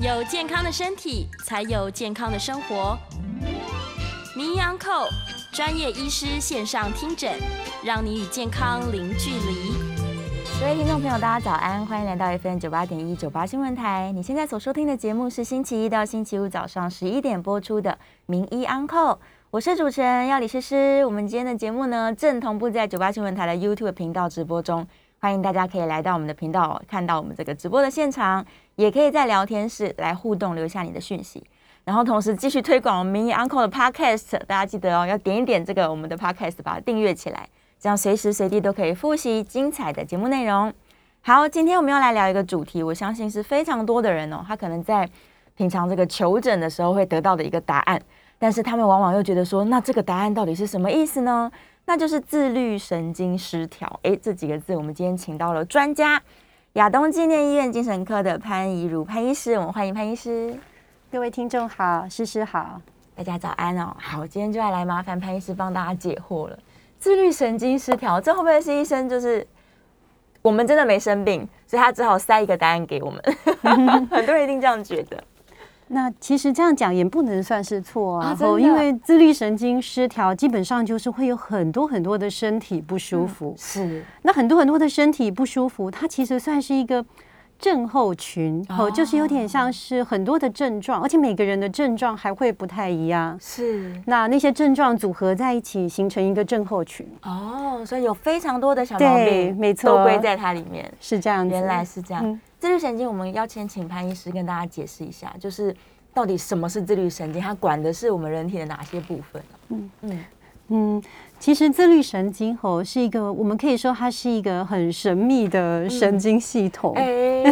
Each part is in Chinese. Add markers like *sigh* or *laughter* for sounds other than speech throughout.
有健康的身体，才有健康的生活。名医 Uncle 专业医师线上听诊，让你与健康零距离。各位听众朋友，大家早安，欢迎来到 FM 九八点一九八新闻台。你现在所收听的节目是星期一到星期五早上十一点播出的名医 Uncle，我是主持人要李诗诗。我们今天的节目呢，正同步在九八新闻台的 YouTube 频道直播中，欢迎大家可以来到我们的频道，看到我们这个直播的现场，也可以在聊天室来互动，留下你的讯息。然后同时继续推广我们名医 Uncle 的 Podcast，大家记得哦，要点一点这个我们的 Podcast，把它订阅起来。这样随时随地都可以复习精彩的节目内容。好，今天我们要来聊一个主题，我相信是非常多的人哦，他可能在平常这个求诊的时候会得到的一个答案，但是他们往往又觉得说，那这个答案到底是什么意思呢？那就是自律神经失调。诶，这几个字，我们今天请到了专家，亚东纪念医院精神科的潘怡如潘医师，我们欢迎潘医师。各位听众好，诗诗好，大家早安哦。好，今天就要来麻烦潘医师帮大家解惑了。自律神经失调，这会不会是医生就是我们真的没生病，所以他只好塞一个答案给我们？*laughs* 很多人一定这样觉得。那其实这样讲也不能算是错啊，哦因为自律神经失调基本上就是会有很多很多的身体不舒服。是，那很多很多的身体不舒服，它其实算是一个症候群哦，就是有点像是很多的症状，而且每个人的症状还会不太一样。是那那些症状组合在一起，形成一个症候群，哦，所以有非常多的小毛对病，没错都归在它里面。是这样子。原来是这样。嗯自律神经，我们要先请潘医师跟大家解释一下，就是到底什么是自律神经，它管的是我们人体的哪些部分呢？嗯嗯，嗯，其实自律神经吼是一个，我们可以说它是一个很神秘的神经系统，哎，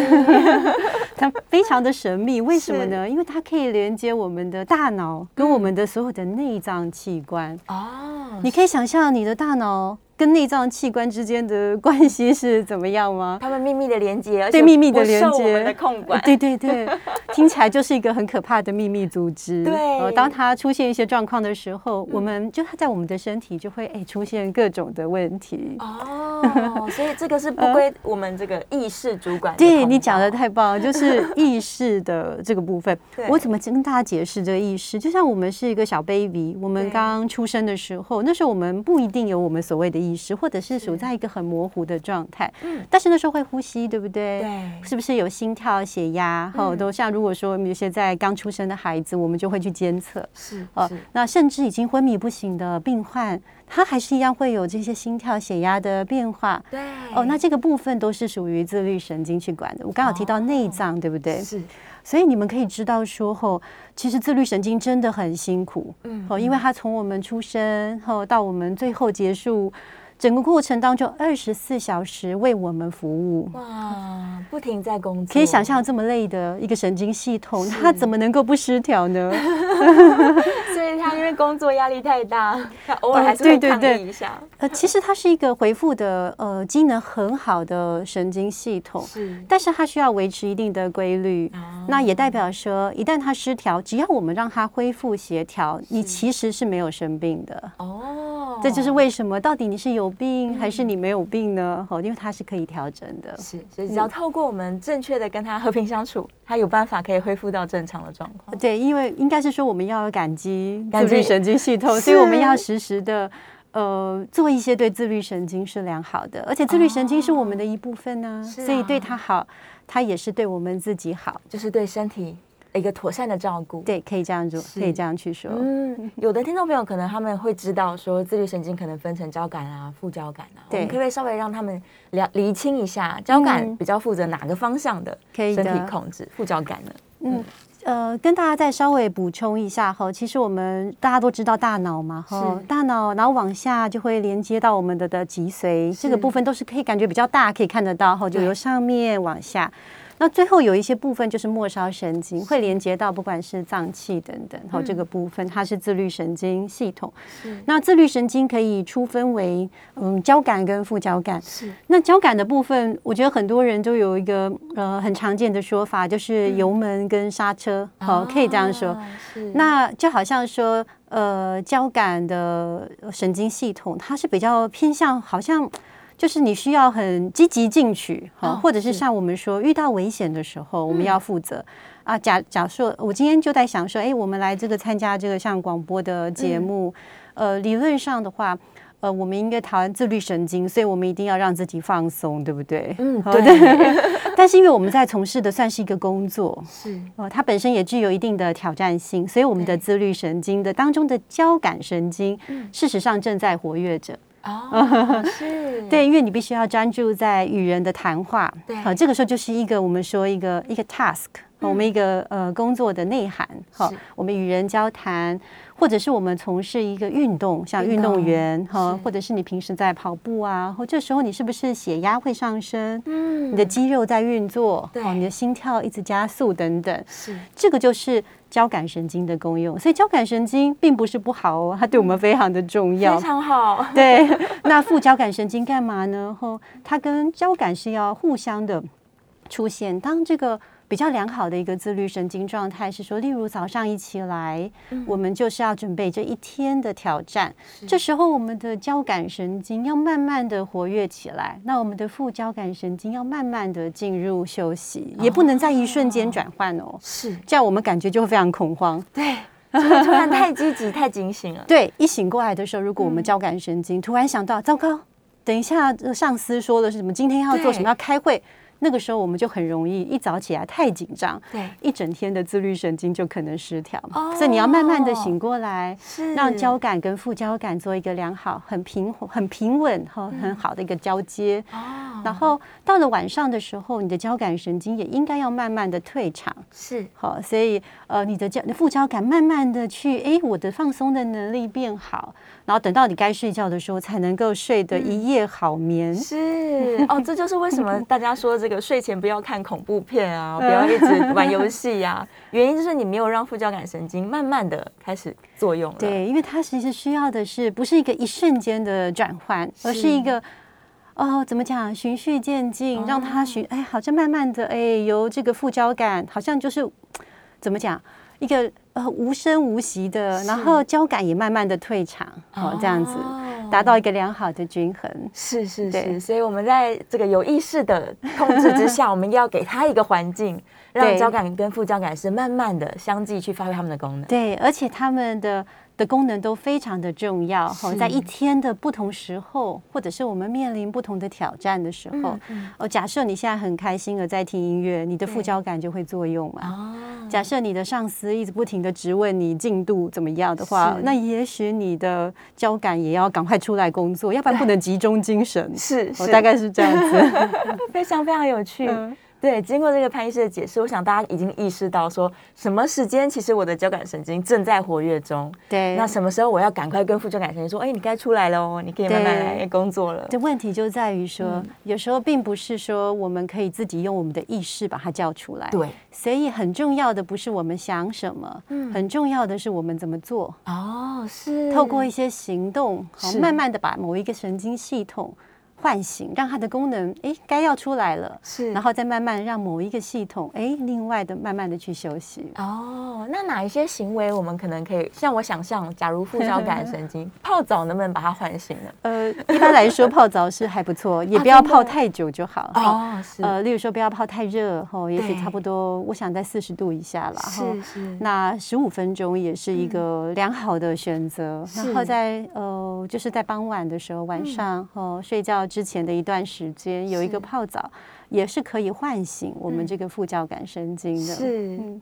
*laughs* 它非常的神秘。为什么呢？因为它可以连接我们的大脑跟我们的所有的内脏器官。哦，你可以想象你的大脑跟内脏器官之间的 *laughs* 关系是怎么样吗？他们秘密的连接，而且对秘密的连接我们的控管。对对对，*laughs* 听起来就是一个很可怕的秘密组织。对呃当它出现一些状况的时候，我们就它在我们的身体就会哎出现各种的问题。哦，*laughs* 所以这个是不归我们这个意识主管的对你讲的太棒了，就是意识的这个部分对。我怎么跟大家解释这个意识？就像我们是一个小 baby，我们刚出生的时候，那时候我们不一定有我们所谓的意识，或者是处在一个很模糊的状态。嗯但是那时候会呼吸，对不对？对是不是有心跳、血压？哈、嗯都像如果说有些在刚出生的孩子，我们就会去监测。是哦是，那甚至已经昏迷不醒的病患，他还是一样会有这些心跳、血压的变化。对哦，那这个部分都是属于自律神经去管的。我刚好提到内脏，对不对？是所以你们可以知道说，吼，其实自律神经真的很辛苦，嗯哦，因为它从我们出生后到我们最后结束，整个过程当中二十四小时为我们服务。哇，不停在工作，可以想象这么累的一个神经系统，它怎么能够不失调呢？*laughs* 他因为工作压力太大，他偶尔哦还是会抗议一下。呃，其实它是一个回复的呃机能很好的神经系统，是但是它需要维持一定的规律。哦那也代表说，一旦它失调，只要我们让它恢复协调，你其实是没有生病的。哦，这就是为什么到底你是有病还是你没有病呢？哦，因为它是可以调整的。是，所以只要透过我们正确的跟他和平相处，他有办法可以恢复到正常的状况。对，因为应该是说我们要有感激自律神经系统，所以我们要时时的。呃，做一些对自律神经是良好的，而且自律神经是我们的一部分啊所以对它好，它也是对我们自己好。就是对身体一个妥善的照顾。，对，可以这样做，可以这样去说。嗯，有的听众朋友可能他们会知道说自律神经可能分成交感啊、副交感啊，我对们可不可以稍微让他们了厘清一下，交感嗯比较负责哪个方向的身体控制，副交感呢？嗯，呃，跟大家再稍微补充一下哈，其实我们大家都知道大脑嘛哈是，大脑然后往下就会连接到我们的的脊髓，这个部分都是可以感觉比较大，可以看得到哈，就由上面往下。那最后有一些部分就是末梢神经，会连接到不管是脏器等等，好、这个部分它是自律神经系统。那自律神经可以粗分为嗯交感跟副交感。是那交感的部分，我觉得很多人都有一个呃很常见的说法，就是油门跟刹车，好、可以这样说。那就好像说，呃，交感的神经系统，它是比较偏向，好像就是你需要很积极进取，哈、哦或者是是。像我们说遇到危险的时候，我们要负责。啊，假假设我今天就在想说，哎，我们来这个参加这个像广播的节目，呃，理论上的话，呃，我们应该讨论自律神经，所以我们一定要让自己放松，对不对？嗯，好对，*laughs* 但是因为我们在从事的算是一个工作，是。呃，它本身也具有一定的挑战性，所以我们的自律神经的当中的交感神经，嗯。事实上正在活跃着。哦，*laughs* 是，对，因为你必须要专注在与人的谈话，对。好，这个时候就是一个我们说一个一个 task，、我们一个呃工作的内涵，好是，我们与人交谈，或者是我们从事一个运动，像运动员哈，或者是你平时在跑步啊，或这时候你是不是血压会上升？嗯你的肌肉在运作，对哦，你的心跳一直加速等等，是这个就是交感神经的功用。所以交感神经并不是不好哦，它对我们非常的重要非。常好，*laughs* 对，那副交感神经干嘛呢？后，它跟交感是要互相的出现。当这个比较良好的一个自律神经状态是说，例如早上一起来，我们就是要准备这一天的挑战。这时候，我们的交感神经要慢慢的活跃起来，那我们的副交感神经要慢慢的进入休息，也不能在一瞬间转换哦。是这样我们感觉就会非常恐慌。对，突然太积极、*laughs* 太警醒了，对，一醒过来的时候，如果我们交感神经突然想到，糟糕，等一下呃上司说的是什么，今天要做什么，要开会，那个时候我们就很容易一早起来太紧张，对，一整天的自律神经就可能失调。哦。所以你要慢慢的醒过来，是。让交感跟副交感做一个良好、很平很平稳和很好的一个交接。哦。然后到了晚上的时候，你的交感神经也应该要慢慢的退场。是。好，所以呃，你的交副交感慢慢的去，哎，我的放松的能力变好，然后等到你该睡觉的时候，才能够睡得一夜好眠。是。哦，这就是为什么 *laughs* 大家说这个睡前不要看恐怖片啊，不要一直玩游戏呀，*laughs* 原因就是你没有让副交感神经慢慢的开始作用了。对，因为它其实需要的是不是一个一瞬间的转换，而是一个。哦，怎么讲？循序渐进，让它循，哎，好像慢慢的，哎，由这个副交感，好像就是怎么讲，一个呃无声无息的，然后交感也慢慢的退场，哦，这样子哦达到一个良好的均衡。是是是，所以我们在这个有意识的控制之下，*laughs* 我们要给他一个环境，让交感跟副交感是慢慢的相继去发挥他们的功能。对，而且他们的的功能都非常的重要哈，在一天的不同时候，或者是我们面临不同的挑战的时候，嗯哦，假设你现在很开心的在听音乐，你的副交感就会作用嘛。哦，假设你的上司一直不停的质问你进度怎么样的话，那也许你的交感也要赶快出来工作，要不然不能集中精神。是是，我大概是这样子。*laughs* 非常非常有趣。嗯对，经过这个潘医师的解释，我想大家已经意识到说，什么时间其实我的交感神经正在活跃中，对，那什么时候我要赶快跟副交感神经说，哎，你该出来了哦，你可以慢慢来工作了。这问题就在于说，嗯有时候并不是说我们可以自己用我们的意识把它叫出来。对，所以很重要的不是我们想什么，嗯很重要的是我们怎么做。哦，是透过一些行动，好慢慢的把某一个神经系统唤醒，让它的功能哎该要出来了，是，然后再慢慢让某一个系统哎另外的慢慢的去休息。哦，那哪一些行为我们可能可以，像我想象，假如副交感神经 *laughs* 泡澡能不能把它唤醒呢？呃，一般来说泡澡是还不错，*laughs* 也不要泡太久就好。哈哦，是，呃，例如说不要泡太热，哦，也许差不多，我想在四十度以下啦。吼是是，那十五分钟也是一个良好的选择。然后在呃，就是在傍晚的时候，晚上哦、睡觉之前的一段时间，有一个泡澡，也是可以唤醒我们这个副交感神经的。是嗯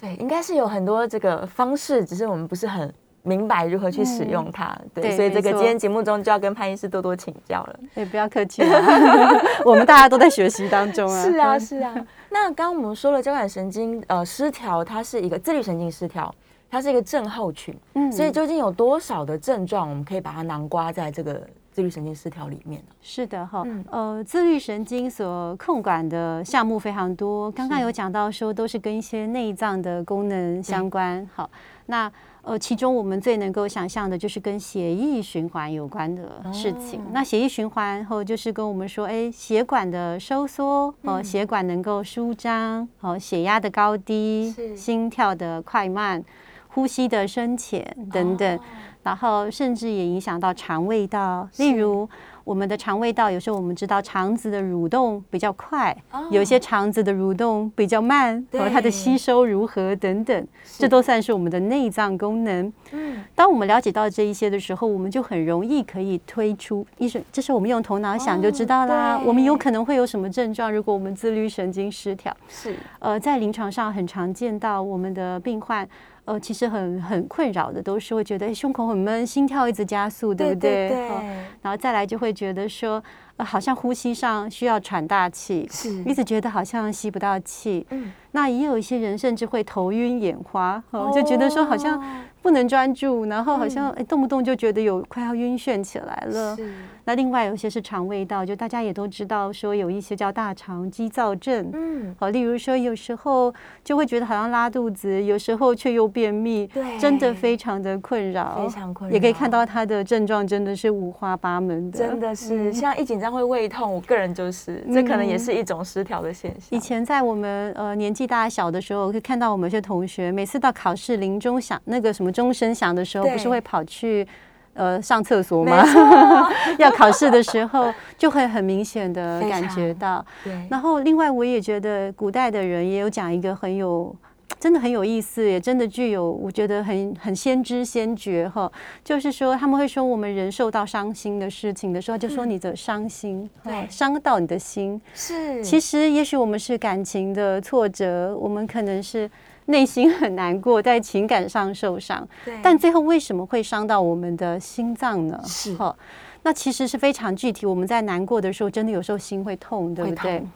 对，应该是有很多这个方式，只是我们不是很明白如何去使用它。对，对所以这个今天节目中就要跟潘医师多多请教了。也不要客气啊，*laughs* 我们大家都在学习当中啊。*laughs* 是啊，是啊。那刚刚我们说了，交感神经呃失调，它是一个自律神经失调，它是一个症候群。嗯所以究竟有多少的症状，我们可以把它囊括在这个自律神经失调里面呢？是的哈，嗯呃，自律神经所控管的项目非常多，刚刚有讲到说都是跟一些内脏的功能相关。好，那呃，其中我们最能够想象的就是跟血液循环有关的事情。哦那血液循环后就是跟我们说，哎，血管的收缩，哦、嗯血管能够舒张，哦，血压的高低，心跳的快慢。呼吸的深浅等等，哦然后甚至也影响到肠胃道。例如，我们的肠胃道有时候我们知道肠子的蠕动比较快，哦有些肠子的蠕动比较慢，对和它的吸收如何等等，这都算是我们的内脏功能。嗯，当我们了解到这一些的时候，我们就很容易可以推出医生，这是我们用头脑想就知道啦。我们有可能会有什么症状？如果我们自律神经失调，是呃，在临床上很常见到我们的病患，呃，其实很很困扰的，都是会觉得诶胸口很闷，心跳一直加速，对不对？对哦然后再来就会觉得说，呃，好像呼吸上需要喘大气，是一直觉得好像吸不到气。嗯那也有一些人甚至会头晕眼花，哦，就觉得说好像不能专注，然后好像哎动不动就觉得有快要晕眩起来了。是。那另外有一些是肠胃道，就大家也都知道说有一些叫大肠激躁症。嗯。好，例如说，有时候就会觉得好像拉肚子，有时候却又便秘，对。真的非常的困扰，非常困扰。也可以看到他的症状真的是五花八门的，真的是，嗯。像一紧张会胃痛，我个人就是，这可能也是一种失调的现象。以前在我们呃年纪大小的时候，会看到我们有些同学，每次到考试铃钟响那个什么钟声响的时候，不是会跑去呃上厕所吗？*laughs* 要考试的时候，就会很明显的感觉到。对，然后另外我也觉得古代的人也有讲一个很有。真的很有意思，也真的具有我觉得很很先知先觉哈，就是说他们会说我们人受到伤心的事情的时候，就说你的伤心，伤到你的心。是，其实也许我们是感情的挫折，我们可能是内心很难过，在情感上受伤，对但最后为什么会伤到我们的心脏呢？是哈，那其实是非常具体。我们在难过的时候，真的有时候心会痛，对不对痛？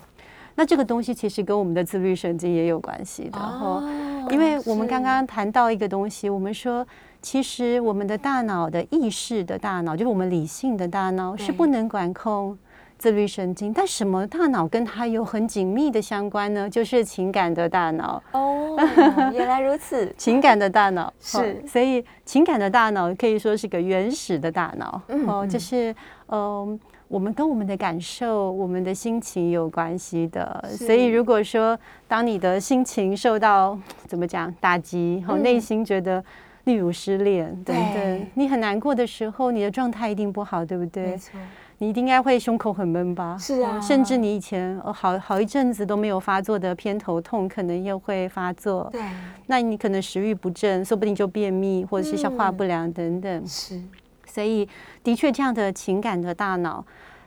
那这个东西其实跟我们的自律神经也有关系的哈。哦因为我们刚刚谈到一个东西，我们说，其实我们的大脑的意识的大脑，就是我们理性的大脑，是不能管控自律神经。但什么大脑跟它有很紧密的相关呢？就是情感的大脑。哦，*laughs* 原来如此，情感的大脑 *laughs* 是哦所以情感的大脑可以说是个原始的大脑嗯哦，嗯就是嗯。我们跟我们的感受、我们的心情有关系的，所以如果说当你的心情受到怎么讲打击，哦，嗯。内心觉得，例如失恋等对。等，你很难过的时候，你的状态一定不好，对不没对？错，你一定应该会胸口很闷吧？是啊。哦甚至你以前哦好好一阵子都没有发作的偏头痛，可能又会发作。对，那你可能食欲不振，说不定就便秘或者是消化嗯。不良等等。是所以，的确，这样的情感的大脑，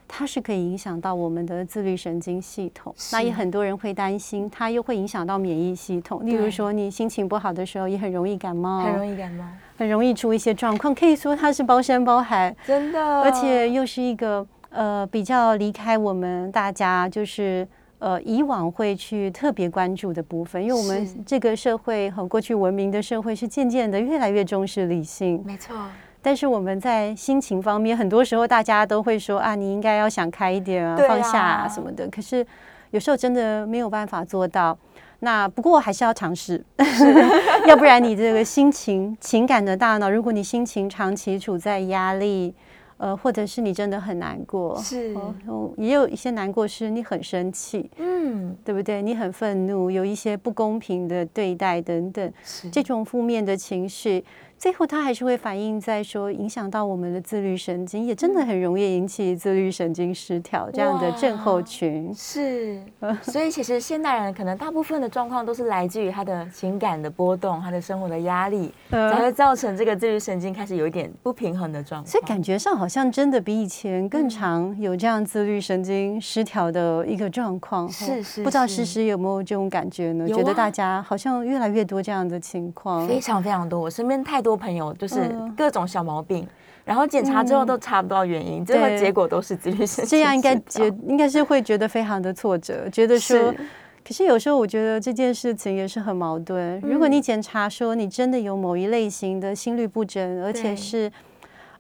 它是可以影响到我们的自律神经系统。那也很多人会担心，它又会影响到免疫系统。例如说，你心情不好的时候，也很容易感冒，很容易感冒，很容易出一些状况。可以说它是包山包海，*laughs* 真的，而且又是一个呃比较离开我们大家就是。呃，以往会去特别关注的部分，因为我们这个社会和过去文明的社会是渐渐的越来越重视理性，没错，但是我们在心情方面，很多时候大家都会说啊，你应该要想开一点啊，啊放下啊什么的。可是有时候真的没有办法做到。那不过还是要尝试，*laughs* 要不然你这个心情、情感的大脑，如果你心情长期处在压力，呃，或者是你真的很难过，是哦哦也有一些难过是你很生气，嗯，对不对？你很愤怒，有一些不公平的对待等等。这种负面的情绪，最后它还是会反映在说影响到我们的自律神经，也真的很容易引起自律神经失调这样的症候群。是，*laughs* 所以其实现代人可能大部分的状况都是来自于他的情感的波动，他的生活的压力，呃才会造成这个自律神经开始有一点不平衡的状况。所以感觉上好像真的比以前更常有这样自律神经失调的一个状况。哦是是不知道诗诗有没有这种感觉呢？啊觉得大家好像越来越多这样的情况。非常非常多，我身边太多朋友就是嗯。各种小毛病，然后检查之后都查不到原因，最后结果都是自律神经这样应该觉应该是会觉得非常的挫折，觉得说是，可是有时候我觉得这件事情也是很矛盾。如果嗯。你检查说你真的有某一类型的心律不整，而且是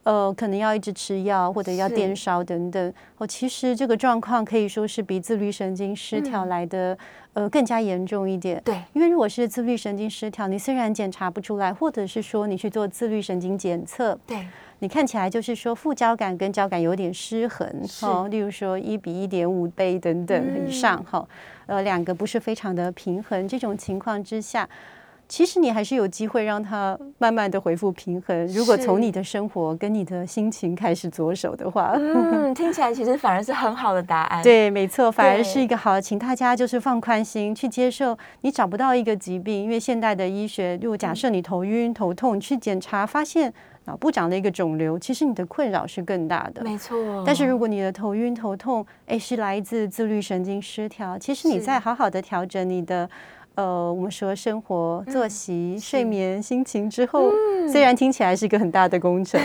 呃可能要一直吃药或者要是。电烧等等，哦，其实这个状况可以说是比自律神经失调嗯。来的、呃更加严重一点。对。因为如果是自律神经失调，你虽然检查不出来，或者是说你去做自律神经检测，对。你看起来就是说副交感跟交感有点失衡，哈哦，例如说一比一点五倍等等嗯以上，哈、呃，两个不是非常的平衡，这种情况之下。其实你还是有机会让它慢慢的恢复平衡。如果从你的生活跟你的心情开始着手的话，嗯，听起来其实反而是很好的答案。对，没错，反而是一个好，请大家就是放宽心去接受，你找不到一个疾病，因为现代的医学，如果假设你头晕头痛去检查，发现脑部长了一个肿瘤，其实你的困扰是更大的。没错。但是如果你的头晕头痛，哎，是来自自律神经失调，其实你在好好的调整你的。呃，我们说生活作息、睡眠、心情之后，虽然听起来是一个很大的工程，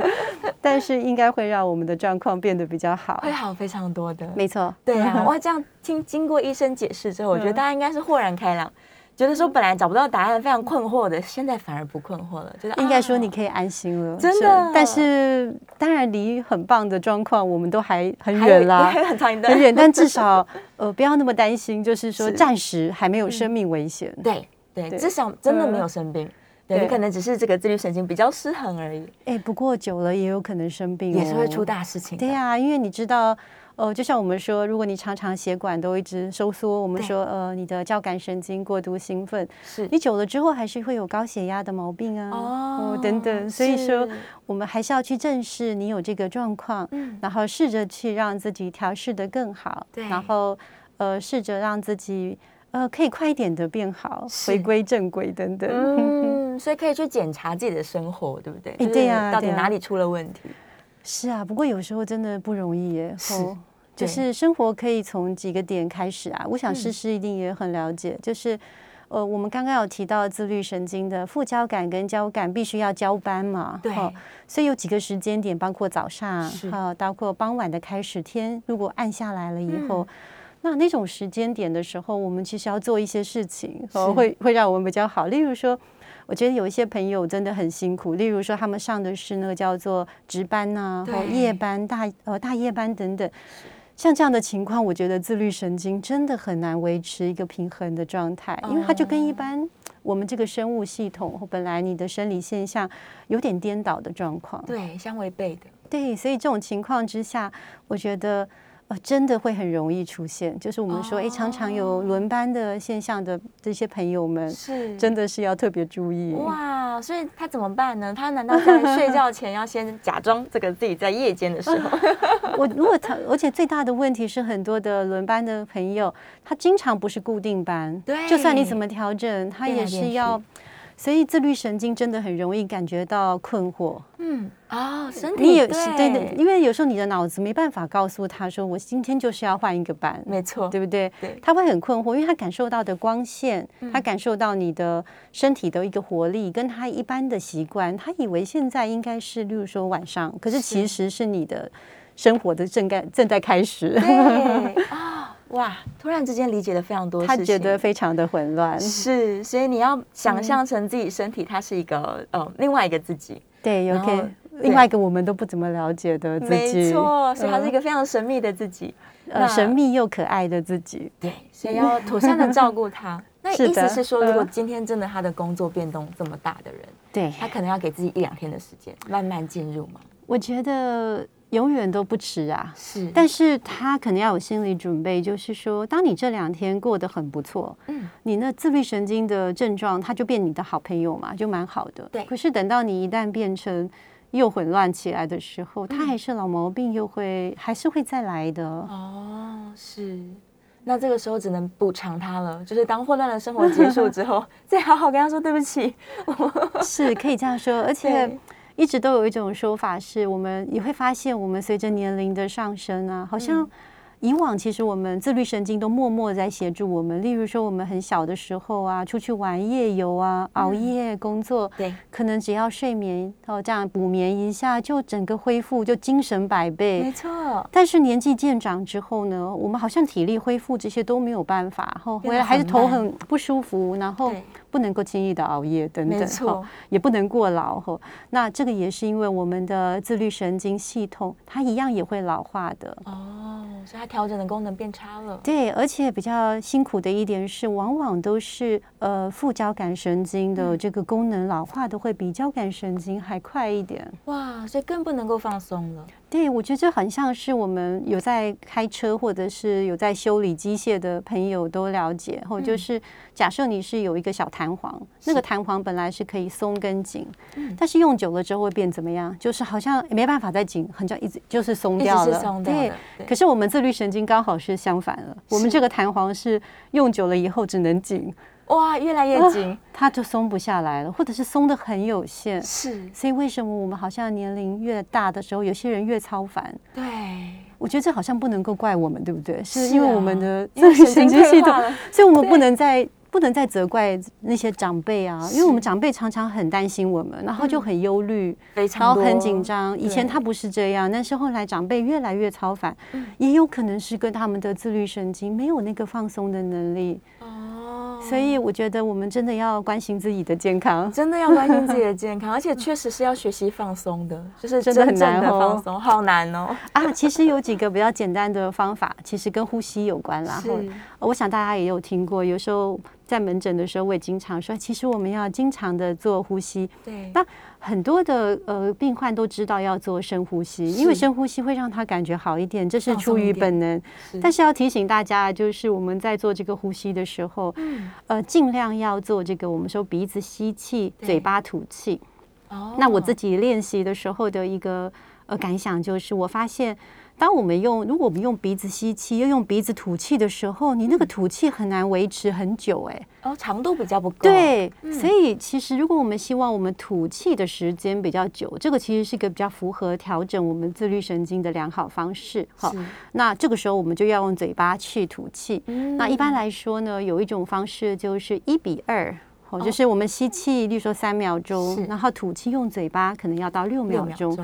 *laughs* 但是应该会让我们的状况变得比较好，会好非常多的。没错，对啊，哇，这样听经过医生解释之后，我觉得大家应该是豁然开朗。觉得说本来找不到答案，非常困惑的，现在反而不困惑了。觉得应该说你可以安心了，真的。但是当然离很棒的状况，我们都还很远啦，还很长一段，很远。*laughs* 但至少呃不要那么担心，就是说暂时还没有生命危险。对对，至少真的没有生病。对你可能只是这个自律神经比较失衡而已。哎，不过久了也有可能生病，也是会出大事情。对呀，因为你知道。哦，就像我们说，如果你常常血管都一直收缩，我们说呃，你的交感神经过度兴奋，是你久了之后还是会有高血压的毛病啊，哦等等。所以说，我们还是要去正视你有这个状况，然后试着去让自己调试的更好，然后呃，试着让自己呃可以快一点的变好，回归正轨等等。嗯，*laughs* 所以可以去检查自己的生活，对不对？哎，对呀，到底哪里出了问题？是啊，不过有时候真的不容易耶。是，就是生活可以从几个点开始啊。我想诗诗一定也很了解，就是呃，我们刚刚有提到自律神经的副交感跟交感必须要交班嘛。对。所以有几个时间点，包括早上，哈，包括傍晚的开始，天如果暗下来了以后，那那种时间点的时候，我们其实要做一些事情，会会让我们比较好。例如说。我觉得有一些朋友真的很辛苦，例如说他们上的是那个叫做值班呐，或夜班、大呃大夜班等等，像这样的情况，我觉得自律神经真的很难维持一个平衡的状态，因为它就跟一般我们这个生物系统本来你的生理现象有点颠倒的状况，对，相违背的，对，所以这种情况之下，我觉得。呃，真的会很容易出现，就是我们说，哎，常常有轮班的现象的这些朋友们，是真的是要特别注意。哇，所以他怎么办呢？他难道在睡觉前要先假装这个自己在夜间的时候？*laughs* 我如果他，而且最大的问题是，很多的轮班的朋友，他经常不是固定班，对，就算你怎么调整，他也是要。所以自律神经真的很容易感觉到困惑。嗯，哦，身体有对对，因为有时候你的脑子没办法告诉他说，我今天就是要换一个班，没错，对不对？对，他会很困惑，因为他感受到的光线，他感受到你的身体的一个活力，跟他一般的习惯，他以为现在应该是，例如说晚上，可是其实是你的生活的正该正在开始。*laughs* 哇！突然之间理解了非常多，他觉得非常的混乱。是，所以你要想象成自己身体，它是一个呃另外一个自己。对，OK，另外一个我们都不怎么了解的自己。没错，所以它是一个非常神秘的自己，呃，神秘又可爱的自己。对，所以要妥善的照顾他。*laughs* 那意思是说，如果今天真的他的工作变动这么大的人，对他可能要给自己一两天的时间，慢慢进入嘛？我觉得。永远都不迟啊！是，但是他可能要有心理准备，就是说，当你这两天过得很不错，嗯，你那自律神经的症状，他就变你的好朋友嘛，就蛮好的。对。可是等到你一旦变成又混乱起来的时候，他还是老毛病，又会还是会再来的。哦，是。那这个时候只能补偿他了，就是当混乱的生活结束之后，*laughs* 再好好跟他说对不起。是可以这样说，而且。一直都有一种说法，是我们也会发现，我们随着年龄的上升啊，好像。以往其实我们自律神经都默默在协助我们，例如说我们很小的时候啊，出去玩夜游啊，熬夜工作，对，可能只要睡眠哦这样补眠一下，就整个恢复就精神百倍，没错。但是年纪渐长之后呢，我们好像体力恢复这些都没有办法，后回来还是头很不舒服，然后不能够轻易的熬夜等等，哈，也不能过劳哈。那这个也是因为我们的自律神经系统它一样也会老化的哦，所以它。调整的功能变差了，对，而且比较辛苦的一点是，往往都是呃副交感神经的这个功能老化的会比交感神经还快一点。哇，所以更不能够放松了。对，我觉得这很像是我们有在开车或者是有在修理机械的朋友都了解，或就是假设你是有一个小弹簧，那个弹簧本来是可以松跟紧，但是用久了之后会变怎么样？就是好像没办法再紧，很像一直就是松掉了。对，可是我们自律神经刚好是相反了，我们这个弹簧是用久了以后只能紧。哇，越来越紧，它就松不下来了，或者是松的很有限。是，所以为什么我们好像年龄越大的时候，有些人越超凡？对，我觉得这好像不能够怪我们，对不对？是因为我们的神经系统，*laughs* 所以我们不能再不能再责怪那些长辈啊，因为我们长辈常常很担心我们，然后就很忧虑，然后很紧张。以前他不是这样，但是后来长辈越来越超凡，也有可能是跟他们的自律神经没有那个放松的能力。所以我觉得我们真的要关心自己的健康，真的要关心自己的健康，*laughs* 而且确实是要学习放松的，就是真正的放松，好难哦。啊，其实有几个比较简单的方法，其实跟呼吸有关啦。是，我想大家也有听过，有时候。在门诊的时候，我也经常说，其实我们要经常的做呼吸。对，那很多的呃病患都知道要做深呼吸，因为深呼吸会让他感觉好一点，这是出于本能。但是要提醒大家，就是我们在做这个呼吸的时候，呃，尽量要做这个我们说鼻子吸气，嘴巴吐气。哦，那我自己练习的时候的一个呃感想就是，我发现。当我们用，如果我们用鼻子吸气，又用鼻子吐气的时候，你那个吐气很难维持很久，哎，哦，长度比较不够。对，所以其实如果我们希望我们吐气的时间比较久，这个其实是一个比较符合调整我们自律神经的良好方式。好，那这个时候我们就要用嘴巴去吐气。那一般来说呢，有一种方式就是一比二。就是我们吸气，例如说三秒钟，然后吐气用嘴巴可能要到六秒钟，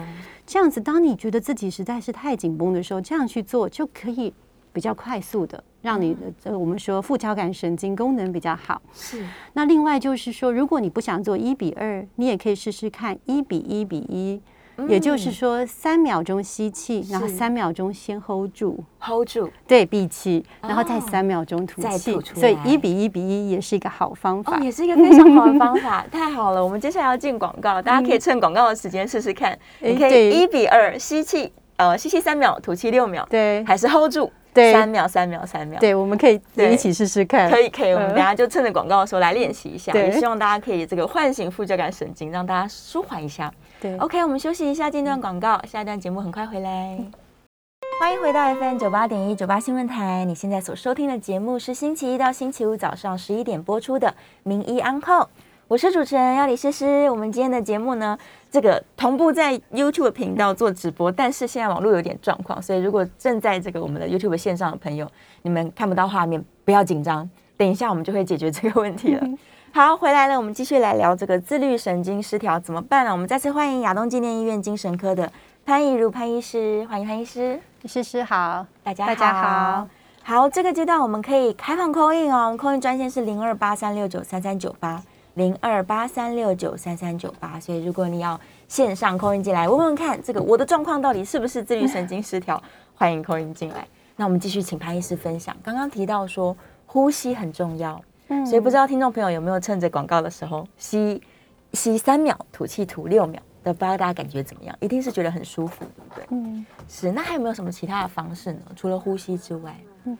这样子。当你觉得自己实在是太紧绷的时候，这样去做就可以比较快速的让你的呃我们说副交感神经功能比较好。是。那另外就是说，如果你不想做一比二，你也可以试试看一比一比一。也就是说，三秒钟吸气，然后三秒钟先 hold 住，hold 住，对，闭气，然后再三秒钟吐气，所以一比一比一也是一个好方法，也是一个非常好的方法，*laughs* 太好了。我们接下来要进广告，大家可以趁广告的时间试试看，你可以一比二吸气，呃，吸气三秒，吐气六秒，对，还是 hold 住。对，三秒，三秒，三秒。对，我们可以一起试试看。可以，可以。我们等下就趁着广告的时候来练习一下，也希望大家可以这个唤醒副交感神经，让大家舒缓一下。对，OK，我们休息一下，间段广告，下一段节目很快回来。欢迎回到 FM 九八点一九八新闻台，你现在所收听的节目是星期一到星期五早上十一点播出的《名医安后》，我是主持人要李诗诗。我们今天的节目呢？这个同步在 YouTube 频道做直播，但是现在网络有点状况，所以如果正在这个我们的 YouTube 线上的朋友，你们看不到画面，不要紧张，等一下我们就会解决这个问题了。*laughs* 好，回来了，我们继续来聊这个自律神经失调怎么办呢？我们再次欢迎亚东纪念医院精神科的潘怡如潘医师，欢迎潘医师，师师好，大家大家好，好，这个阶段我们可以开放 call in 哦，call in 专线是零二八三六九三三九八。零二八三六九三三九八，所以如果你要线上扣音进来，问问看这个我的状况到底是不是自律神经失调，欢迎扣音进来。那我们继续请潘医师分享。刚刚提到说呼吸很重要，嗯，所以不知道听众朋友有没有趁着广告的时候吸吸三秒，吐气吐六秒的，不知道大家感觉怎么样？一定是觉得很舒服，对不对？嗯，是。那还有没有什么其他的方式呢？除了呼吸之外，嗯。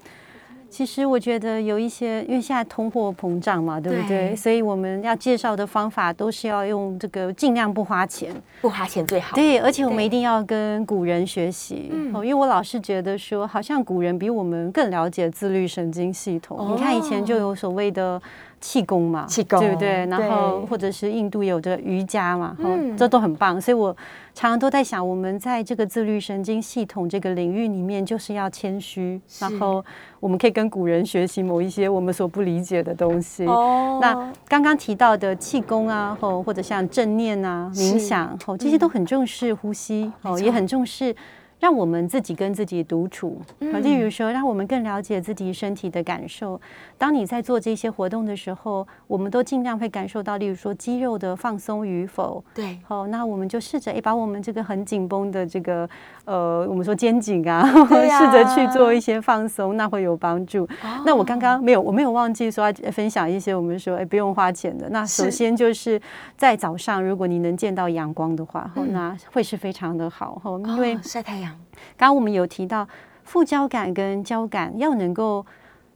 其实我觉得有一些，因为现在通货膨胀嘛，对不对？所以我们要介绍的方法都是要用这个尽量不花钱，不花钱最好。对，而且我们一定要跟古人学习，嗯，因为我老是觉得说，好像古人比我们更了解自律神经系统。你看以前就有所谓的。气功嘛，气功对不对？然后或者是印度有的瑜伽嘛，嗯，这都很棒。所以我常常都在想，我们在这个自律神经系统这个领域里面，就是要谦虚，然后我们可以跟古人学习某一些我们所不理解的东西。哦，那刚刚提到的气功啊，或或者像正念啊、冥想，哦，这些都很重视呼吸，哦，也很重视。让我们自己跟自己独处，例如说，让我们更了解自己身体的感受。当你在做这些活动的时候，我们都尽量会感受到，例如说肌肉的放松与否。对，好，那我们就试着诶，把我们这个很紧绷的这个呃，我们说肩颈啊，试着去做一些放松，那会有帮助。那我刚刚没有，我没有忘记说要分享一些我们说诶不用花钱的。那首先就是在早上，如果你能见到阳光的话，那会是非常的好。哈，因为晒太阳。刚刚我们有提到副交感跟交感要能够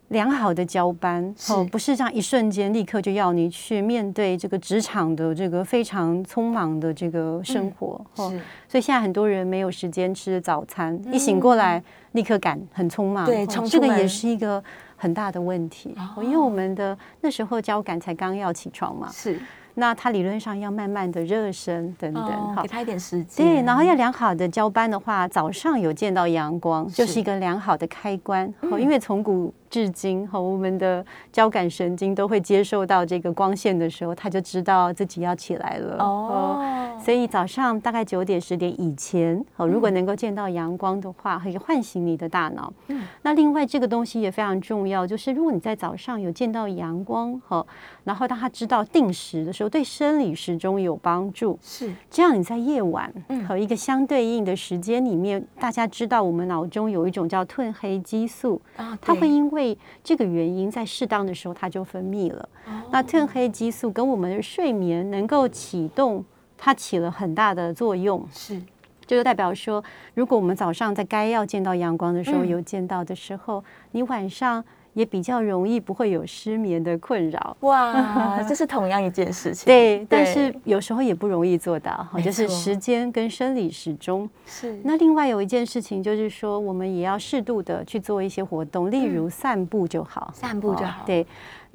良好的交班，哦，不是这样一瞬间立刻就要你去面对这个职场的这个非常匆忙的这个生活，哦，所以现在很多人没有时间吃早餐，一醒过来立刻赶很匆忙，对，这个也是一个很大的问题，因为我们的那时候交感才刚要起床嘛，是。那它理论上要慢慢的热身等等，好，给他一点时间。对，然后要良好的交班的话，早上有见到阳光，就是一个良好的开关。好，因为从古。至今哈，我们的交感神经都会接受到这个光线的时候，他就知道自己要起来了哦。所以早上大概九点十点以前，哦，如果能够见到阳光的话，可以唤醒你的大脑。嗯。那另外这个东西也非常重要，就是如果你在早上有见到阳光，哈，然后当他知道定时的时候，对生理时钟有帮助。是。这样你在夜晚和一个相对应的时间里面，大家知道我们脑中有一种叫褪黑激素啊，它会因为这个原因在适当的时候它就分泌了。那褪黑激素跟我们的睡眠能够启动，它起了很大的作用。是，这就代表说，如果我们早上在该要见到阳光的时候有见到的时候，你晚上。也比较容易不会有失眠的困扰哇，*laughs* 这是同样一件事情。对，但是有时候也不容易做到，就是时间跟生理时钟。是。那另外有一件事情就是说，我们也要适度的去做一些活动，例如散步就好，散步就好。对。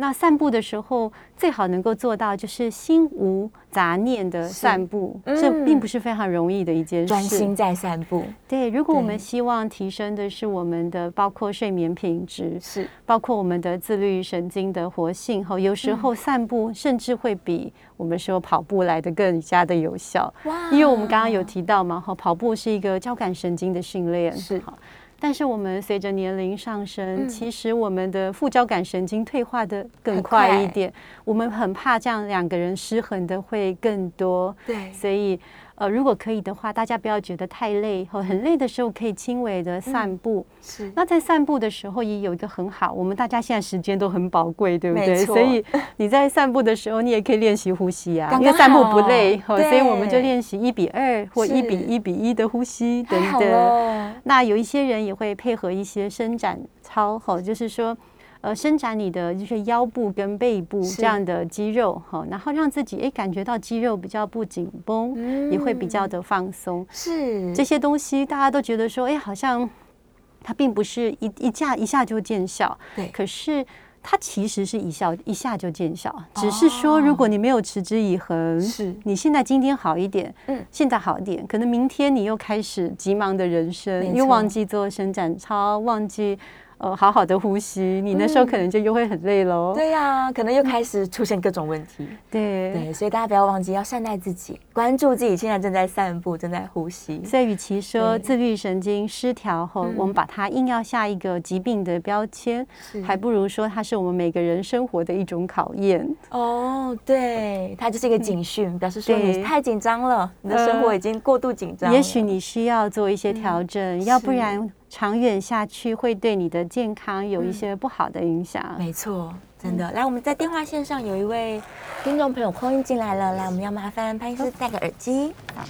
那散步的时候，最好能够做到就是心无杂念的散步，这并不是非常容易的一件事。专心在散步。对，如果我们希望提升的是我们的包括睡眠品质，是包括我们的自律神经的活性，哈，有时候散步甚至会比我们说跑步来的更加的有效。哇！因为我们刚刚有提到嘛，哈，跑步是一个交感神经的训练，是但是我们随着年龄上升，其实我们的副交感神经退化的更快一点，我们很怕这样两个人失衡的会更多。对，所以。呃，如果可以的话，大家不要觉得太累，哦，很累的时候可以轻微的散步。是。那在散步的时候也有一个很好，我们大家现在时间都很宝贵，对不对？所以你在散步的时候，你也可以练习呼吸啊，因为散步不累，所以我们就练习一比二或一比一比一的呼吸等等。那有一些人也会配合一些伸展操，哈，就是说。呃，伸展你的就是腰部跟背部这样的肌肉哈，然后让自己哎感觉到肌肉比较不紧绷，也会比较的放松。是。这些东西大家都觉得说，哎，好像它并不是一一下一下就见效。对，可是它其实是一效一下就见效，只是说如果你没有持之以恒，是。你现在今天好一点，嗯，现在好一点，可能明天你又开始急忙的人生，又忘记做伸展操，忘记。呃，好好的呼吸，你那时候可能就又会很累喽。对呀，可能又开始出现各种问题。对对，所以大家不要忘记要善待自己，关注自己现在正在散步，正在呼吸。所以，与其说自律神经失调后，我们把它硬要下一个疾病的标签，还不如说它是我们每个人生活的一种考验。哦，对，它就是一个警讯，表示说你太紧张了，你的生活已经过度紧张。也许你需要做一些调整，要不然。长远下去会对你的健康有一些不好的影响。没错，真的。来，我们在电话线上有一位听众朋友空音进来了，来，我们要麻烦潘医师戴个耳机。好，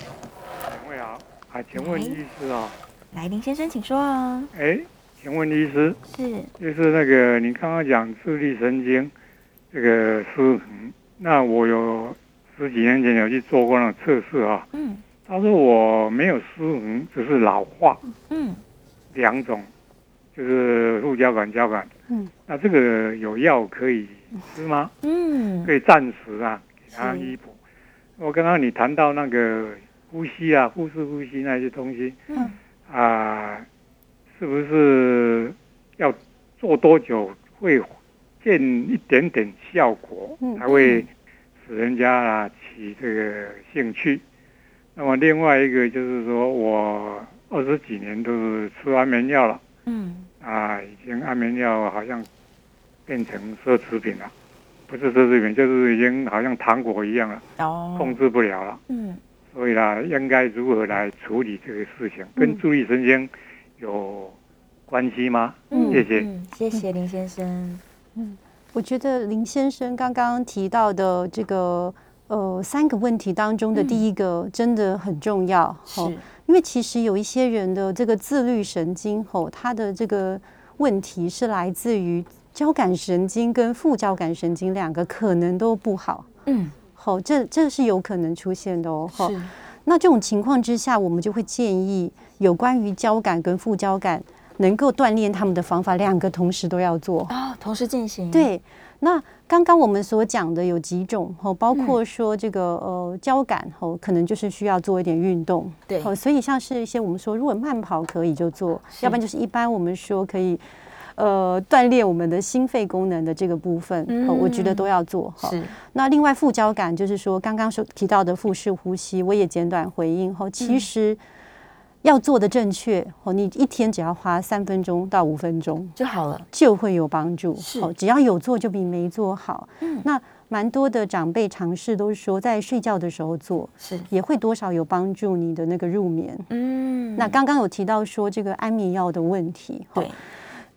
两位好，啊，请问医师啊，来，林先生请说啊。哎，请问医师是，就是那个你刚刚讲自律神经这个失衡，那我有十几年前有去做过那个测试啊，嗯，他说我没有失衡，只是老化，嗯。两种，就是副交感、交感。嗯，那这个有药可以吃吗？嗯，可以暂时啊，给他医补。我刚刚你谈到那个呼吸啊，腹式呼吸那些东西，嗯，啊，是不是要做多久会见一点点效果，才会使人家啊起这个兴趣？那么另外一个就是说我。二十几年都是吃安眠药了。嗯。啊，已经安眠药好像变成奢侈品了，不是奢侈品，就是已经好像糖果一样了。哦。控制不了了。嗯。所以啦，应该如何来处理这个事情？跟注意神经有关系吗？嗯。谢谢。谢谢林先生。嗯。我觉得林先生刚刚提到的这个呃三个问题当中的第一个真的很重要，是，因为其实有一些人的这个自律神经吼，他的这个问题是来自于交感神经跟副交感神经两个可能都不好，嗯，好，这这是有可能出现的哦，是。那这种情况之下，我们就会建议有关于交感跟副交感。能够锻炼他们的方法，两个同时都要做啊，同时进行。对，那刚刚我们所讲的有几种哦，包括说这个呃交感哦，可能就是需要做一点运动。对，哦，所以像是一些我们说，如果慢跑可以就做，要不然就是一般我们说可以呃锻炼我们的心肺功能的这个部分，我觉得都要做。是。那另外副交感就是说刚刚说提到的腹式呼吸，我也简短回应后，其实。要做的正确哦，你一天只要花三分钟到五分钟就好了，就会有帮助。是，只要有做就比没做好。嗯，那蛮多的长辈尝试都是说，在睡觉的时候做，是也会多少有帮助你的那个入眠。嗯，那刚刚有提到说这个安眠药的问题，对，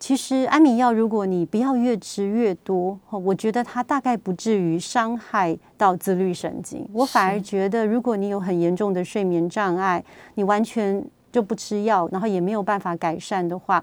其实安眠药如果你不要越吃越多，我觉得它大概不至于伤害到自律神经。我反而觉得，如果你有很严重的睡眠障碍，你完全就不吃药，然后也没有办法改善的话，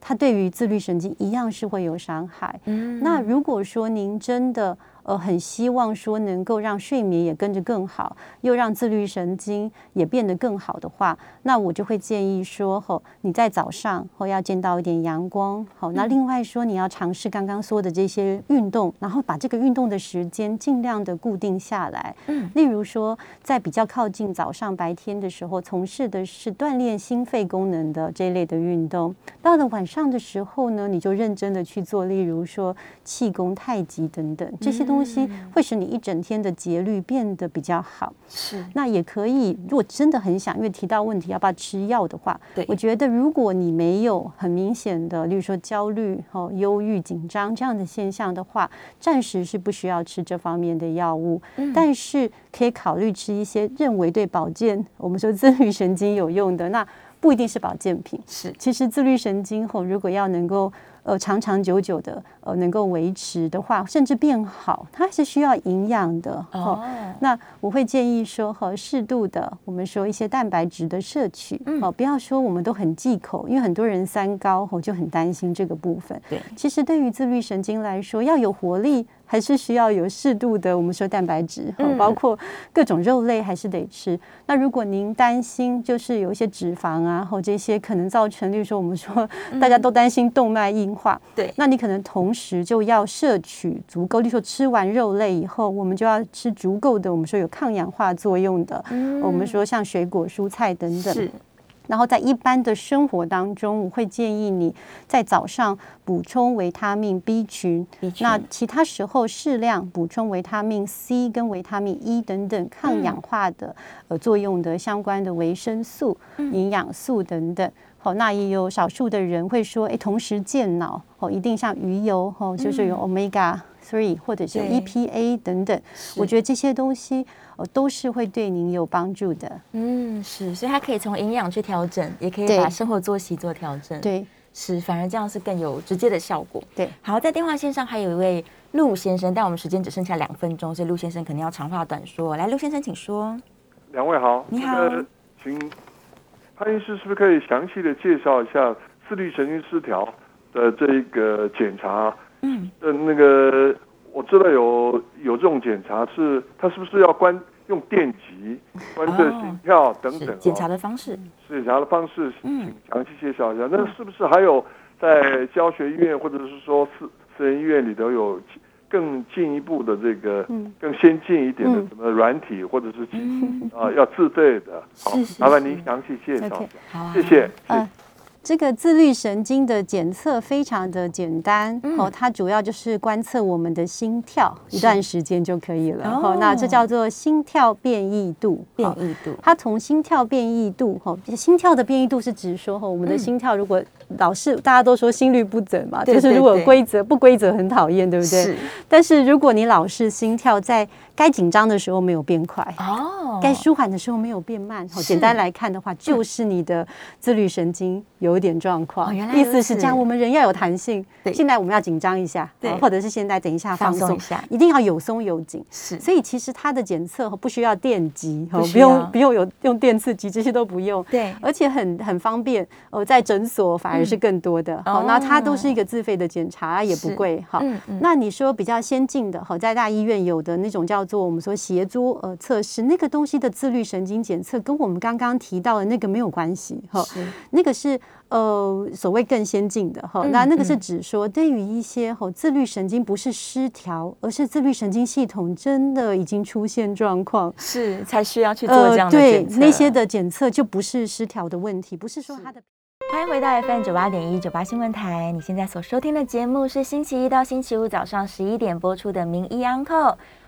它对于自律神经一样是会有伤害。嗯，那如果说您真的。呃，很希望说能够让睡眠也跟着更好，又让自律神经也变得更好的话，那我就会建议说，吼，你在早上后要见到一点阳光，好，那另外说你要尝试刚刚说的这些运动，然后把这个运动的时间尽量的固定下来。嗯，例如说在比较靠近早上白天的时候，从事的是锻炼心肺功能的这一类的运动，到了晚上的时候呢，你就认真的去做，例如说气功、太极等等这些东。东西会使你一整天的节律变得比较好。是，那也可以。如果真的很想，因为提到问题要不要吃药的话，对，我觉得如果你没有很明显的，例如说焦虑、哦忧郁、紧张这样的现象的话，暂时是不需要吃这方面的药物。嗯，但是可以考虑吃一些认为对保健，我们说自律神经有用的，那不一定是保健品。是，其实自律神经后如果要能够。呃，长长久久的，呃，能够维持的话，甚至变好，它是需要营养的。哦，那我会建议说，和适度的，我们说一些蛋白质的摄取。哦，不要说我们都很忌口，因为很多人三高，我就很担心这个部分。对，其实对于自律神经来说，要有活力。还是需要有适度的，我们说蛋白质，包括各种肉类还是得吃。那如果您担心就是有一些脂肪啊，或这些可能造成，例如说我们说大家都担心动脉硬化，对，那你可能同时就要摄取足够，例如说吃完肉类以后，我们就要吃足够的，我们说有抗氧化作用的，我们说像水果、蔬菜等等。然后在一般的生活当中，我会建议你在早上补充维他命 B 群，那其他时候适量补充维他命 C 跟维他命 E 等等抗氧化的呃作用的相关的维生素、营养素等等。好，那也有少数的人会说，哎，同时健脑哦，一定像鱼油哦，就是有 Omega Three 或者是 EPA 等等。我觉得这些东西。哦，都是会对您有帮助的。嗯，是，所以它可以从营养去调整，也可以把生活作息做调整。对，是，反而这样是更有直接的效果。对，好，在电话线上还有一位陆先生，但我们时间只剩下两分钟，所以陆先生肯定要长话短说。来，陆先生，请说。两位好，你好，请潘医师是不是可以详细的介绍一下自律神经失调的这一个检查？嗯，呃那个。我知道有有这种检查，是他是不是要关用电极观测心跳等等检查的方式？检查的方式，请详细介绍一下。那是不是还有在教学医院或者是说私私人医院里头有更进一步的这个更先进一点的什么软体或者是啊要自费的？好，麻烦您详细介绍一下。谢谢。这个自律神经的检测非常的简单，嗯哦，它主要就是观测我们的心跳，一段时间就可以了。哦哦，那这叫做心跳变异度。哦变异度，它从心跳变异度，哈，心跳的变异度是指说，哈，我们的嗯心跳如果老是大家都说心律不整嘛，对就是如果规则不规则很讨厌，对不对？是但是如果你老是心跳在该紧张的时候没有变快，哦，该舒缓的时候没有变慢，好，简单来看的话，就是你的自律神经有一点状况。哦原来意思是这样，我们人要有弹性。对现在我们要紧张一下，对或者是现在等一下放松一下一定要有松有紧。是所以其实它的检测不需要电极，哦不不用不用有用电刺激，这些都不用。对而且很很方便，呃，在诊所反而是更多的。好，那它都是一个自费的检查，也不是贵。好那你说比较先进的，好，在大医院有的那种叫做我们说协助呃测试，那个东西的自律神经检测跟我们刚刚提到的那个没有关系。哈，那个是呃所谓更先进的哈，嗯那那个是嗯指说对于一些哈自律神经不是失调，而是自律神经系统真的已经出现状况。是才需要去做这样的呃对检测。那些的检测就不是失调的问题，不是说它的。欢迎回到 FM 九八点一九八新闻台，你现在所收听的节目是星期一到星期五早上十一点播出的《名医安扣》，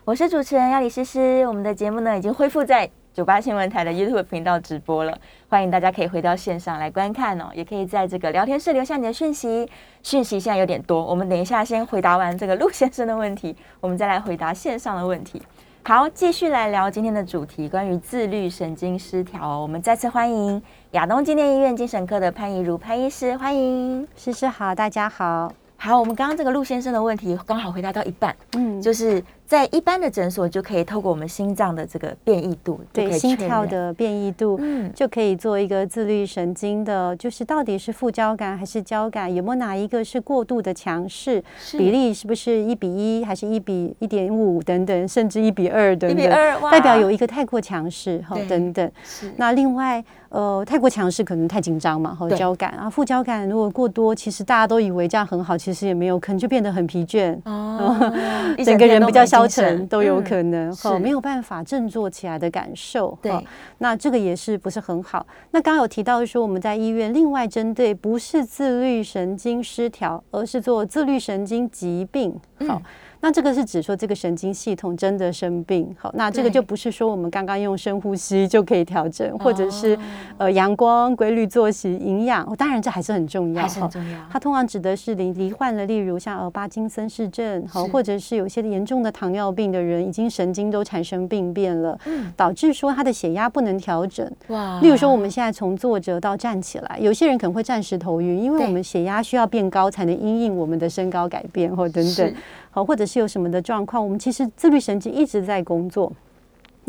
我是主持人要李诗诗。我们的节目呢已经恢复在九八新闻台的 YouTube 频道直播了，欢迎大家可以回到线上来观看哦，也可以在这个聊天室留下你的讯息。讯息现在有点多，我们等一下先回答完这个陆先生的问题，我们再来回答线上的问题。好，继续来聊今天的主题，关于自律神经失调哦。我们再次欢迎亚东纪念医院精神科的潘怡如潘医师，欢迎。诗诗好，大家好。好，我们刚刚这个陆先生的问题刚好回答到一半，嗯，就是在一般的诊所就可以透过我们心脏的这个变异度，对心跳的变异度，嗯，就可以做一个自律神经的，就是到底是副交感还是交感，有没有哪一个是过度的强势，比例是不是一比一，还是一比一点五等等，甚至一比二等等，代表有一个太过强势哈等等。那另外，呃，太过强势可能太紧张嘛，和对交感啊，副交感如果过多，其实大家都以为这样很好，其实也没有，可能就变得很疲倦。哦，*laughs* 整个人比较消都有嗯可能，是哈、没有办法振作起来的感受，对哈那这个也是不是很好？那刚刚有提到说，我们在医院另外针对不是自律神经失调，而是做自律神经疾病，好。嗯那这个是指说这个神经系统真的生病，好，那这个就不是说我们刚刚用深呼吸就可以调整，或者是哦呃阳光、规律作息、营养，哦当然这还是很重要，还是很重要，它通常指的是罹罹患了，例如像呃巴金森氏症，好，或者是有些严重的糖尿病的人，已经神经都产生病变了，嗯。导致说他的血压不能调整。哇。例如说，我们现在从坐着到站起来，有些人可能会暂时头晕，因为我们血压需要变高才能因应我们的身高改变或等等，好，或者是有什么的状况，我们其实自律神经一直在工作。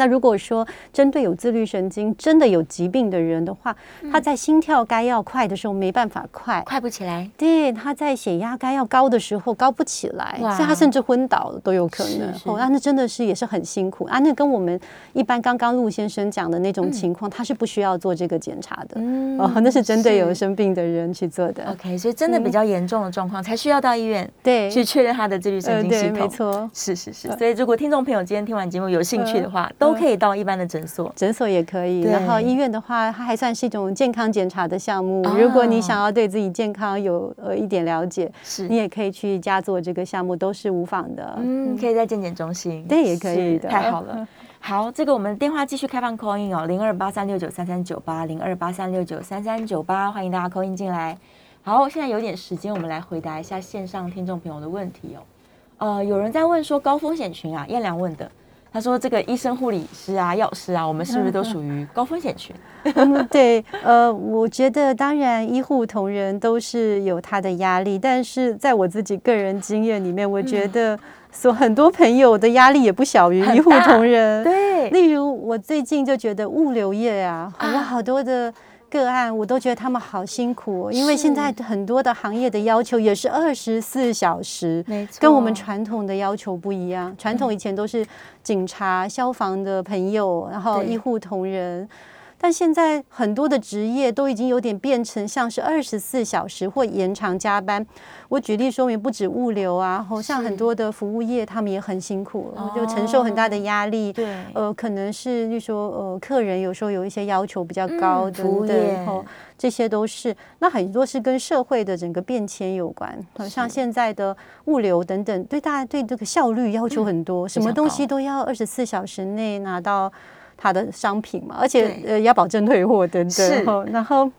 那如果说针对有自律神经真的有疾病的人的话，他在心跳该要快的时候没办法快，快不起来，对，他在血压该要高的时候高不起来，所以他甚至昏倒了都有可能。是是哦，那那真的是也是很辛苦啊。那跟我们一般刚刚陆先生讲的那种情况，他是不需要做这个检查的。嗯哦，那是针对有生病的人去做的。OK，所以真的比较严重的状况才需要到医院对，去确认他的自律神经系统。没错。是是是，所以如果听众朋友今天听完节目有兴趣的话，都可以到一般的诊所。诊所也可以，然后医院的话，它还算是一种健康检查的项目。哦如果你想要对自己健康有呃一点了解，是你也可以去家做这个项目，都是无妨的。嗯，可以在健检中心。对也可以的太好了。*laughs* 好，这个我们电话继续开放 call in 哦，零二八三六九三三九八，零二八三六九三三九八，欢迎大家 call in 进来。好，现在有点时间，我们来回答一下线上听众朋友的问题哦。呃，有人在问说高风险群啊，燕良问的，他说这个医生、护理师啊、药师啊，我们是不是都属于高风险群？嗯，对，呃，我觉得当然医护同仁都是有他的压力，但是在我自己个人经验里面，我觉得所很多朋友的压力也不小于很医护同仁。对，例如我最近就觉得物流业啊，啊我好多的。个案我都觉得他们好辛苦、哦，因为现在很多的行业的要求也是二十四小时，没错，跟我们传统的要求不一样。传统以前都是警察、消防的朋友，然后对医护同仁。但现在很多的职业都已经有点变成像是二十四小时或延长加班。我举例说明，不止物流啊，好像很多的服务业，他们也很辛苦，就承受很大的压力。对，呃，可能是就说呃，客人有时候有一些要求比较高等等，哦，这些都是。那很多是跟社会的整个变迁有关，像现在的物流等等，对大家对这个效率要求很多，什么东西都要二十四小时内拿到。他的商品嘛，而且呃要保证退货等等，然后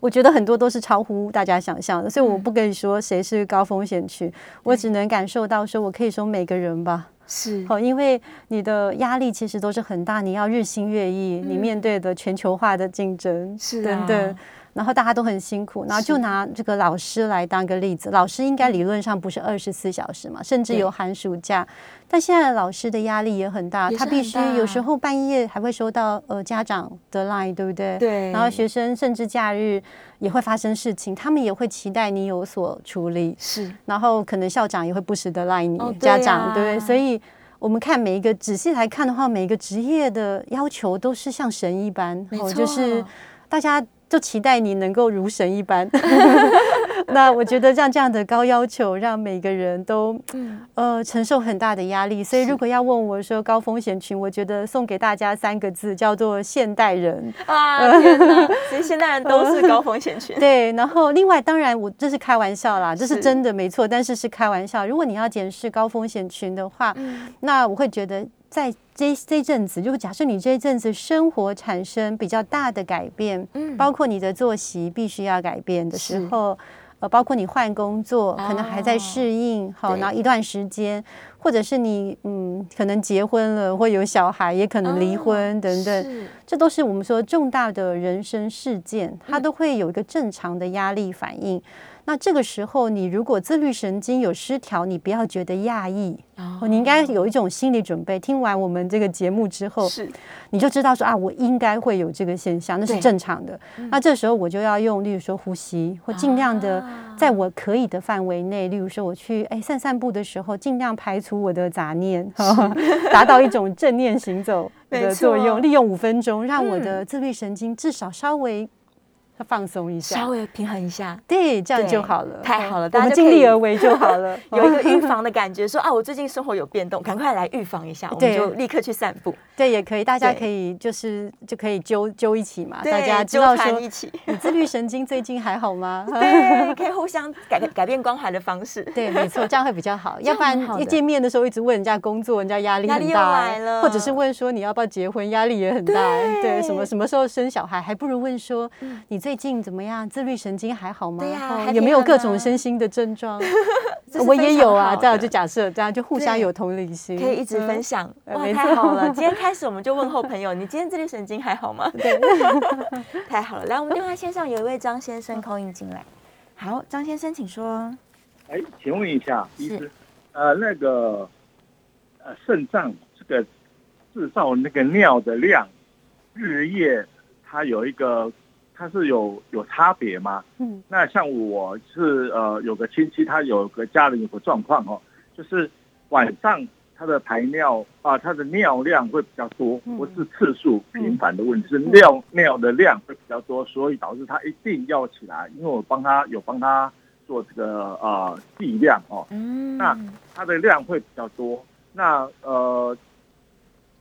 我觉得很多都是超乎大家想象的，所以我不跟你说谁是高风险区，我只能感受到说，我可以说每个人吧，是。好，因为你的压力其实都是很大，你要日新月异，你面对的全球化的竞争是等等。然后大家都很辛苦，然后就拿这个老师来当个例子。老师应该理论上不是二十四小时嘛，甚至有寒暑假。但现在老师的压力也很大，他必须有时候半夜还会收到呃家长的 line，对不对？对。然后学生甚至假日也会发生事情，他们也会期待你有所处理。是。然后可能校长也会不时的 line 你，家长对不对？所以我们看每一个仔细来看的话，每一个职业的要求都是像神一般，哦，就是大家。就期待你能够如神一般，*laughs* 那我觉得像这样的高要求，让每个人都呃承受很大的压力。所以如果要问我说高风险群，我觉得送给大家三个字叫做现代人啊！天哪，其实现代人都是高风险群。*laughs* 对，然后另外当然我这是开玩笑啦，这是真的没错，但是是开玩笑。如果你要检视高风险群的话，那我会觉得。在这这阵子，就假设你这一阵子生活产生比较大的改变，嗯，包括你的作息必须要改变的时候，呃，包括你换工作，可能还在适应，好，然后一段时间，或者是你嗯，可能结婚了，或有小孩，也可能离婚等等，这都是我们说重大的人生事件，它都会有一个正常的压力反应。那这个时候，你如果自律神经有失调，你不要觉得讶异，哦，你应该有一种心理准备。听完我们这个节目之后，是你就知道说啊，我应该会有这个现象，那是正常的。那这时候我就要用，例如说呼吸，或尽量的在我可以的范围内，例如说我去哎散散步的时候，尽量排除我的杂念，达到一种正念行走的作用。利用五分钟，让我的自律神经至少稍微。放松一下，稍微平衡一下，对，这样就好了。太好了，大家尽力而为就好了。*laughs* 有一个预防的感觉，说啊，我最近生活有变动，赶快来预防一下，*laughs* 我们就立刻去散步。对，也可以，大家可以就是就可以揪揪一起嘛，大家知道说一起，*laughs* 你自律神经最近还好吗？对，可以互相改改变关怀的方式。对，没错，这样会比较好。要不然一见面的时候一直问人家工作，人家压力很大，或者是问说你要不要结婚，压力也很大。对，什么什么时候生小孩，还不如问说你最近怎么样？自律神经还好吗？对呀，有没有各种身心的症状？*laughs* 我也有啊，这样就假设这样就互相有同理心，可以一直分享。哇，太好了！今天 *laughs* 开始我们就问候朋友，你今天自律神经还好吗？对，*laughs* 太好了。来，我们电话线上有一位张先生扣音进来。好，张先生，请说。哎，请问一下，医师，呃，那个呃肾脏这个制造那个尿的量，日夜它有一个。它是有有差别吗？嗯，那像我是呃有个亲戚，他有个家人有个状况哦，就是晚上他的排尿啊，他的尿量会比较多，不是次数频繁的问题，是尿尿的量会比较多，所以导致他一定要起来，因为我帮他有帮他做这个呃剂量哦，嗯，那他的量会比较多，那呃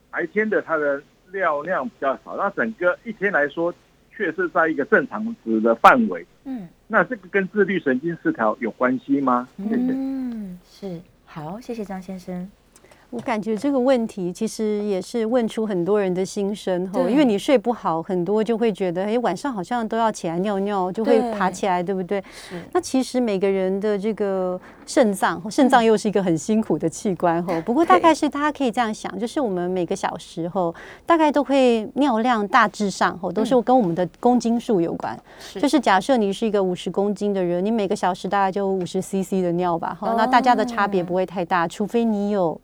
白天的他的尿量比较少，那整个一天来说。却是在一个正常值的范围，嗯，那这个跟自律神经失调有关系吗？谢谢。嗯，是好，谢谢张先生。我感觉这个问题其实也是问出很多人的心声哈，因为你睡不好，很多就会觉得，哎，晚上好像都要起来尿尿，就会爬起来，对不对？那其实每个人的这个肾脏，肾脏又是一个很辛苦的器官哈。不过大概是大家可以这样想，就是我们每个小时哈大概都会尿量大致上哈都是跟我们的公斤数有关。就是假设你是一个五十公斤的人，你每个小时大概就五十 CC 的尿吧哈，那大家的差别不会太大，除非你有。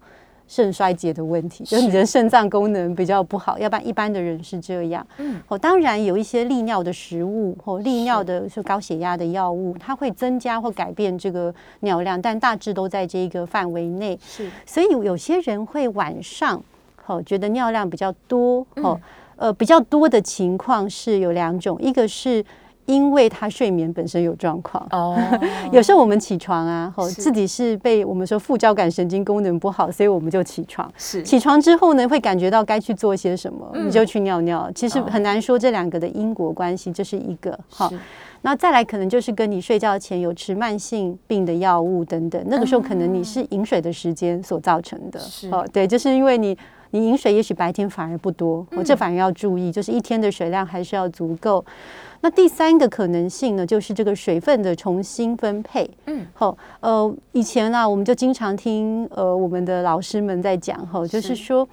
肾衰竭的问题，就是你的肾脏功能比较不好，要不然一般的人是这样。嗯，哦，当然有一些利尿的食物或利尿的是高血压的药物，它会增加或改变这个尿量，但大致都在这个范围内。是，所以有些人会晚上，哦，觉得尿量比较多，哦。呃，比较多的情况是有两种，一个是因为他睡眠本身有状况，哦，*laughs* 有时候我们起床啊，吼，自己是被我们说副交感神经功能不好，所以我们就起床。是起床之后呢，会感觉到该去做些什么，嗯你就去尿尿。其实哦很难说这两个的因果关系，这是一个哈。那再来可能就是跟你睡觉前有吃慢性病的药物等等，那个时候可能你是饮水的时间所造成的。是哦，对，就是因为你你饮水也许白天反而不多，哦，这反而要注意，就是一天的水量还是要足够。那第三个可能性呢，就是这个水分的重新分配。嗯，好，呃，以前呢、我们就经常听呃我们的老师们在讲，哈，就是是说。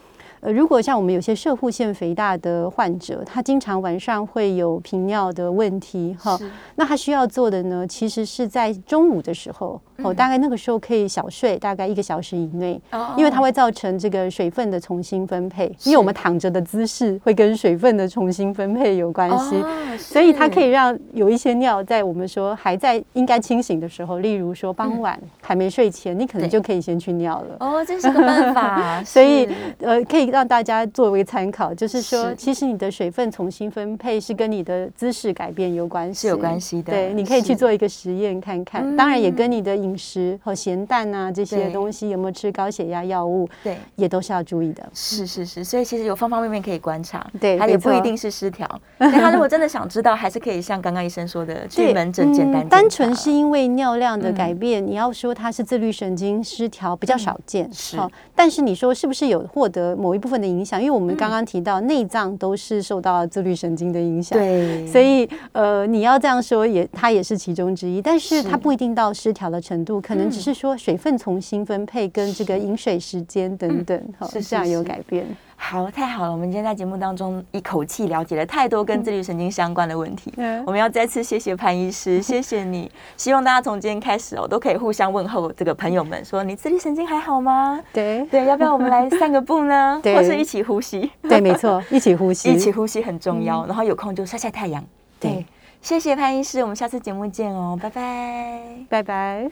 呃，如果像我们有些射护腺肥大的患者，他经常晚上会有频尿的问题，哈，是。那他需要做的呢，其实是在中午的时候，哦，大概那个时候可以小睡，大概一个小时以内，哦因为它会造成这个水分的重新分配，因为我们躺着的姿势会跟水分的重新分配有关系。哦所以它可以让有一些尿在我们说还在应该清醒的时候，例如说傍晚还没睡前，你可能就可以先去尿了。哦，这是个办法，*laughs* 所以呃，可以让大家作为参考，就是说，是。其实你的水分重新分配是跟你的姿势改变有关系，是有关系的对，你可以去做一个实验看看，当然也嗯跟你的饮食和咸淡啊这些对东西有没有吃高血压药物，对。也都是要注意的。是是是，所以其实有方方面面可以观察，对他也不一定是失调。但他如果真的想知道，还是可以像刚刚医生说的，*laughs* 去门诊简单单纯是因为尿量的嗯改变，你要说它是自律神经失调比较少见，是。好但是你说是不是有获得某一部分的影响？因为我们刚刚提到内脏都是受到自律神经的影响，对，所以呃，你要这样说也，它也是其中之一，但是是。它不一定到失调的程度，可能只嗯。是说水分重新分配跟这个饮水时间等等，好、是是这样有是。改变。好，太好了！我们今天在节目当中一口气了解了太多跟自律神经相关的问题。嗯 *laughs* 我们要再次谢谢潘医师，*laughs* 谢谢你。希望大家从今天开始哦，都可以互相问候这个朋友们，说你自律神经还好吗？对对，要不要我们来散个步呢？对或是一起呼吸？对，没错，一起呼吸，*laughs* 一起呼吸很重要。然后有空就晒晒太阳。对对，谢谢潘医师，我们下次节目见哦，拜拜。拜拜。